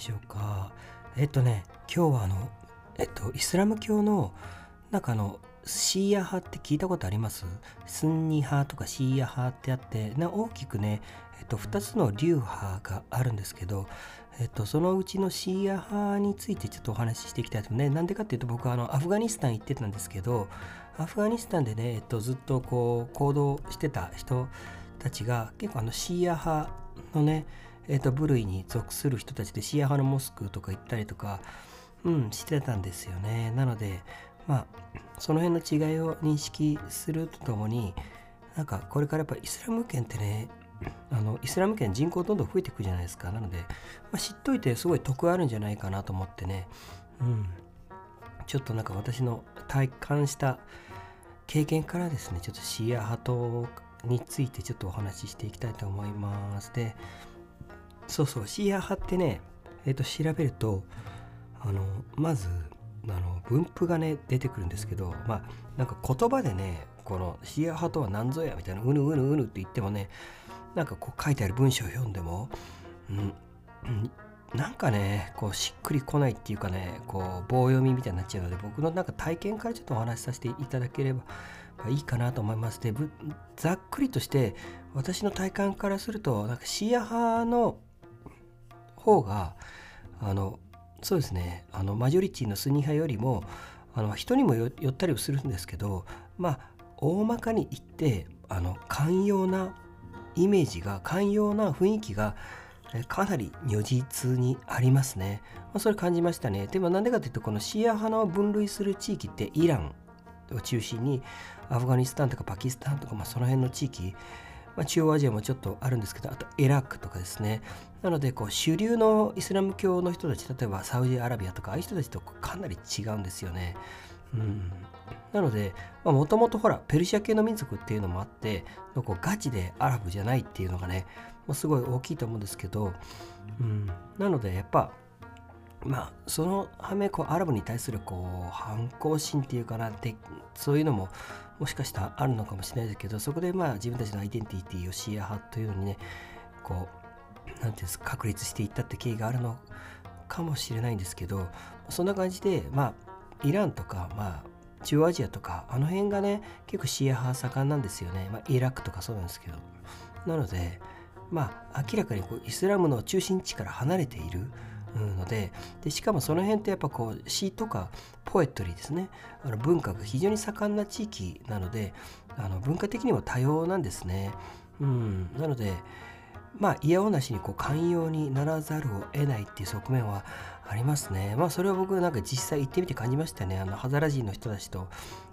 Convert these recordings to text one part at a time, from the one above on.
しょうか？えっとね今日はあのえっとイスラム教のなんかあのシーア派って聞いたことあります？スンニ派とかシーア派ってあってな大きくね、えっと、2つの流派があるんですけど、えっと、そのうちのシーア派についてちょっとお話ししていきたいとねなんでかっていうと僕はあのアフガニスタン行ってたんですけどアフガニスタンでね、えっと、ずっとこう行動してた人たちが結構あのシーア派のね、えっと、部類に属する人たちでシーア派のモスクとか行ったりとか、うん、してたんですよね。なのでまあその辺の違いを認識するとともになんかこれからやっぱイスラム圏ってねあのイスラム圏人口どんどん増えていくじゃないですか。なので、まあ、知っといてすごい得あるんじゃないかなと思ってね。うん。ちょっとなんか私の体感した経験からですねちょっとシーア派とについてちょっとお話ししていきたいと思います。でそうそうシーア派ってねえっ、ー、と調べるとあのまずあの分布がね出てくるんですけどまあなんか言葉でねこのシーア派とは何ぞやみたいなうぬうぬうぬって言ってもねなんかこう書いてある文章を読んでも、うん、なんかねこうしっくりこないっていうかねこう棒読みみたいになっちゃうので僕のなんか体験からちょっとお話しさせていただければいいかなと思いますでざっくりとして私の体感からするとなんかシーア派の方があのそうですねあのマジョリティのスニー派よりもあの人にもよったりするんですけどまあ大まかに言ってあの寛容なイメージが寛容な雰囲気がかなり如実にありますね。まあ、それ感じましたね。でもなんでかというとこのシーア派の分類する地域ってイランを中心にアフガニスタンとかパキスタンとか、まあ、その辺の地域まあ、中央アジアもちょっとあるんですけどあとイラクとかですね。なのでこう主流のイスラム教の人たち例えばサウジアラビアとかああいう人たちとかなり違うんですよね。うん、なのでもともとほらペルシャ系の民族っていうのもあってこうガチでアラブじゃないっていうのがねもうすごい大きいと思うんですけど、うん、なのでやっぱまあその反面こうアラブに対するこう反抗心っていうかなってそういうのももしかしたらあるのかもしれないですけどそこでまあ自分たちのアイデンティティをシーア派というのにねこう何ていうんですか確立していったって経緯があるのかもしれないんですけどそんな感じでまあイランとかまあ中央アジアとかあの辺がね結構シーア派盛んなんですよね、まあ、イラクとかそうなんですけど。なのでまあ明らかにこうイスラムの中心地から離れている。のででしかもその辺ってやっぱこう詩とかポエトリーですねあの文化が非常に盛んな地域なのであの文化的にも多様なんですね。うん、なのでまあ嫌おなしにこう寛容にならざるを得ないっていう側面はありますね。まあそれは僕なんか実際行ってみて感じましたね。あのハザラ人の人たちと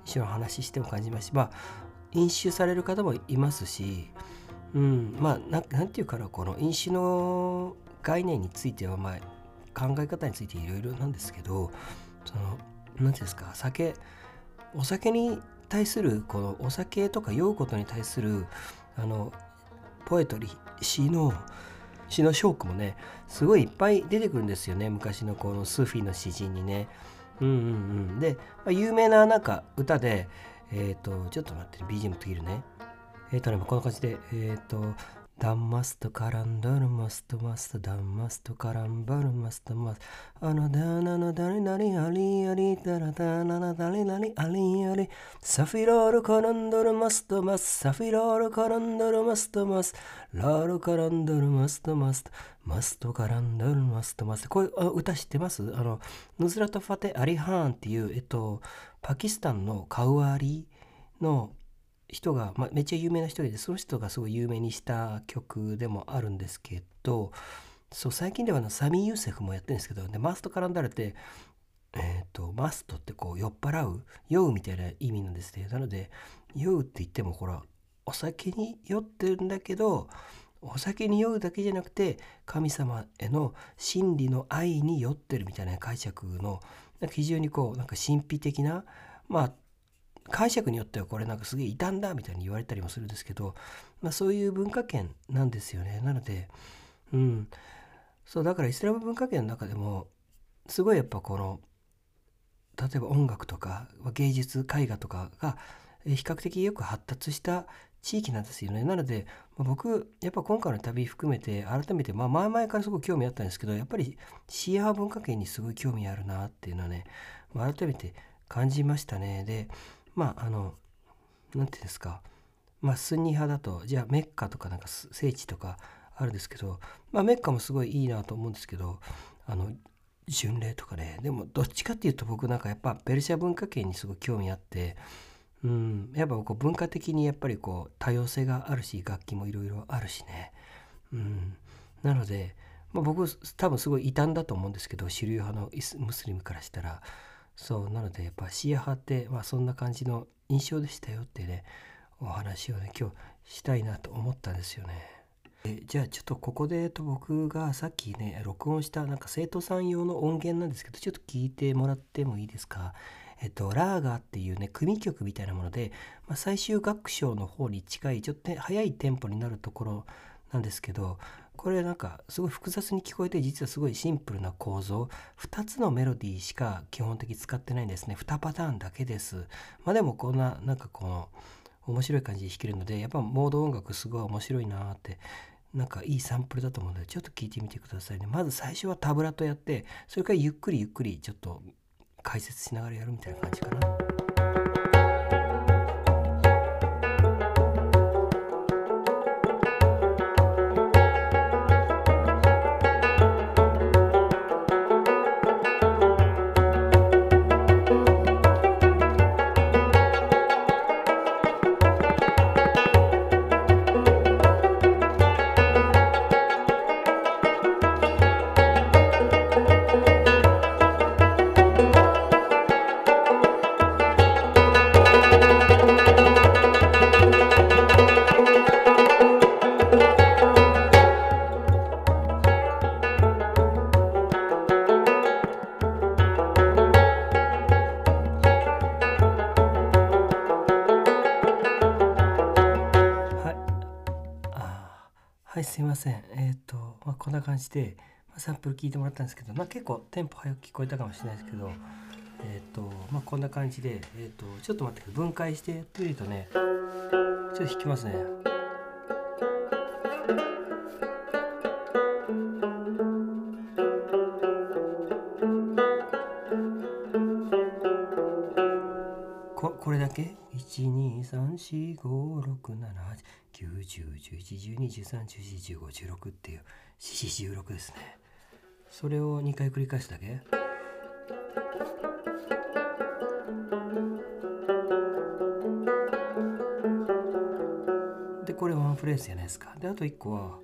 一緒に話しても感じますしまあ飲酒される方もいますし、うん、まあななんていうかなこの飲酒の概念についてはまあ考え方についていろいろなんですけどその何ていうんですか酒お酒に対するこのお酒とか酔うことに対するあのポエトリー詩の詩のショークもねすごいいっぱい出てくるんですよね昔のこのスーフィーの詩人にね。うんうんうん、で、まあ、有名ななんか歌でえっ、ー、とちょっと待って BGM 途切るね。えっ、ー、とねこんな感じでえっ、ー、とダンマストカランドルマストマストダンマストカランバルマストマス。トあのダナのダリナリアリアリダラダナナダリナリアリアリ。サフィロールカランドルマストマス。サフィロールカランドルマストマス。ラールカランドルマストマス。トマストカランドルマストマス。こういう歌知ってます？あのヌズラト・ファテ・アリハーンっていうえっとパキスタンのカウアリの人が、まあ、めっちゃ有名な人でその人がすごい有名にした曲でもあるんですけどそう最近ではのサミー・ユーセフもやってるんですけどでマスト絡んだらって、えーと、マストってこう酔っ払う酔うみたいな意味なんですね。なので酔うって言ってもほらお酒に酔ってるんだけどお酒に酔うだけじゃなくて神様への真理の愛に酔ってるみたいな解釈のなんか非常にこうなんか神秘的なまあ解釈によってはこれなんかすげえ異端だみたいに言われたりもするんですけど、まあ、そういう文化圏なんですよね。なのでうん。そうだからイスラム文化圏の中でもすごいやっぱこの例えば音楽とか芸術絵画とかが比較的よく発達した地域なんですよね。なので、ま、僕やっぱ今回の旅含めて改めて、まあ、前々からすごく興味あったんですけどやっぱりシーア派文化圏にすごい興味あるなっていうのはね、ま、改めて感じましたね。でまああの何て言うんですか。まあスンニ派だとじゃあメッカとかなんか聖地とかあるんですけど、まあ、メッカもすごいいいなと思うんですけどあの巡礼とかね。でもどっちかっていうと僕なんかやっぱペルシャ文化圏にすごい興味あってうんやっぱこう文化的にやっぱりこう多様性があるし楽器もいろいろあるしね。うん。なので、まあ、僕多分すごい異端だと思うんですけど主流派のムスリムからしたら。そうなのでやっぱシーア派って、まあ、そんな感じの印象でしたよってねお話をね今日したいなと思ったんですよね。えじゃあちょっとここでと僕がさっきね録音したなんか生徒さん用の音源なんですけどちょっと聞いてもらってもいいですか？えっと、ラーガーっていうね組曲みたいなもので、まあ、最終楽章の方に近いちょっと、ね、速いテンポになるところなんですけどこれなんかすごい複雑に聞こえて実はすごいシンプルな構造。2つのメロディーしか基本的に使ってないんですね。2パターンだけです。まあでもこんななんかこの面白い感じで弾けるのでやっぱモード音楽すごい面白いなってなんかいいサンプルだと思うのでちょっと聞いてみてくださいね。まず最初はタブラとやってそれからゆっくりゆっくりちょっと解説しながらやるみたいな感じかな。えっ、ー、と、まあ、こんな感じで、まあ、サンプル聞いてもらったんですけど、まあ、結構テンポ早く聞こえたかもしれないですけどえっ、ー、とまあこんな感じでえっ、とちょっと待って分解してやってみるとねちょっと弾きますね。ここれだけ ?1、2、3、4、5、6、7、8 910111213141516っていう416ですね。それを2回繰り返すだけ？でこれワンフレーズじゃないですか。であと1個は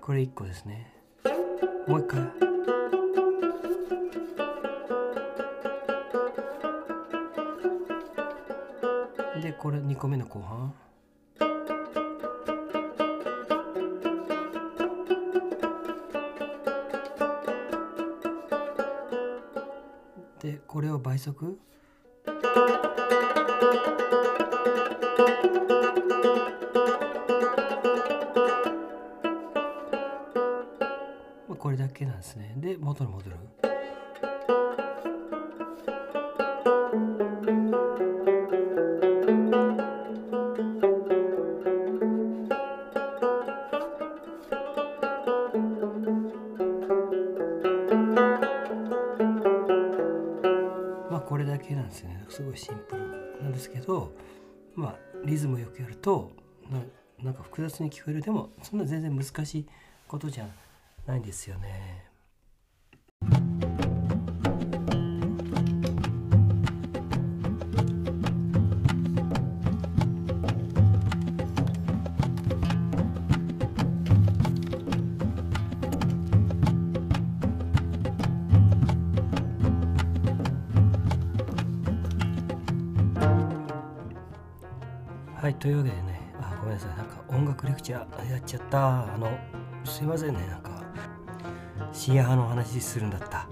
これ1個ですね。もう一回。これ2個目の後半？でこれを倍速？これだけなんですね。で元に戻る？けなんですねすごいシンプルなんですけどまあリズムよくやるとなんか複雑に聞こえるでもそんな全然難しいことじゃないんですよね。というわけでねあごめんなさい。なんか音楽レクチャーやっちゃった。あのすいませんね。なんかシーア派の話するんだった。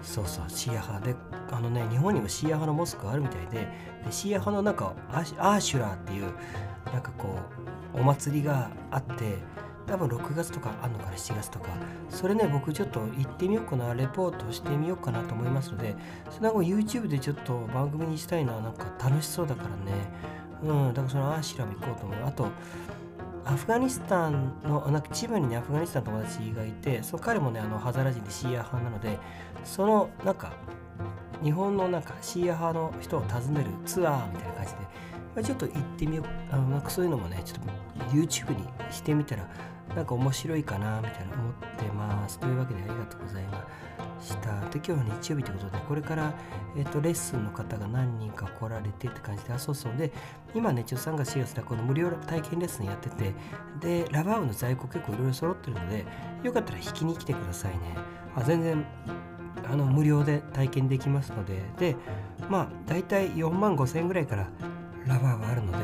そうそう。シーア派。であのね日本にもシーア派のモスクがあるみたいででシーア派のなんかアーシュラーっていうなんかこうお祭りがあって多分6月とかあんのかな？7月とか。それね僕ちょっと行ってみようかな。レポートしてみようかなと思いますのでその後 YouTube でちょっと番組にしたいのはなんか楽しそうだからね。うんだからそのアーシラム行こうと思う。あとアフガニスタンのなんか千葉にねアフガニスタンの友達がいてそ彼もねあのハザラ人でシーア派なのでそのなんか日本のなんかシーア派の人を訪ねるツアーみたいな感じで、まあ、ちょっと行ってみよう。あのなんかそういうのもねちょっと YouTube にしてみたらなんか面白いかなみたいな思ってます。というわけでありがとうございました。で今日は日曜日ということでこれから、えーと、レッスンの方が何人か来られてって感じであそうそう。で今ねちょっと3月4月でこの無料体験レッスンやっててでラバーウの在庫結構いろいろ揃ってるのでよかったら引きに来てくださいね。あ全然あの無料で体験できますので。でまあ大体4万5千円ぐらいからラバーがあるので、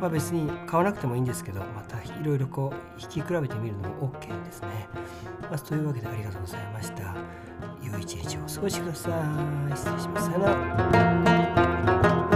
まあ、別に買わなくてもいいんですけどまたいろいろこう引き比べてみるのも OK ですね、まあ、というわけでありがとうございました。良い一日をお過ごしください。失礼します。さよなら。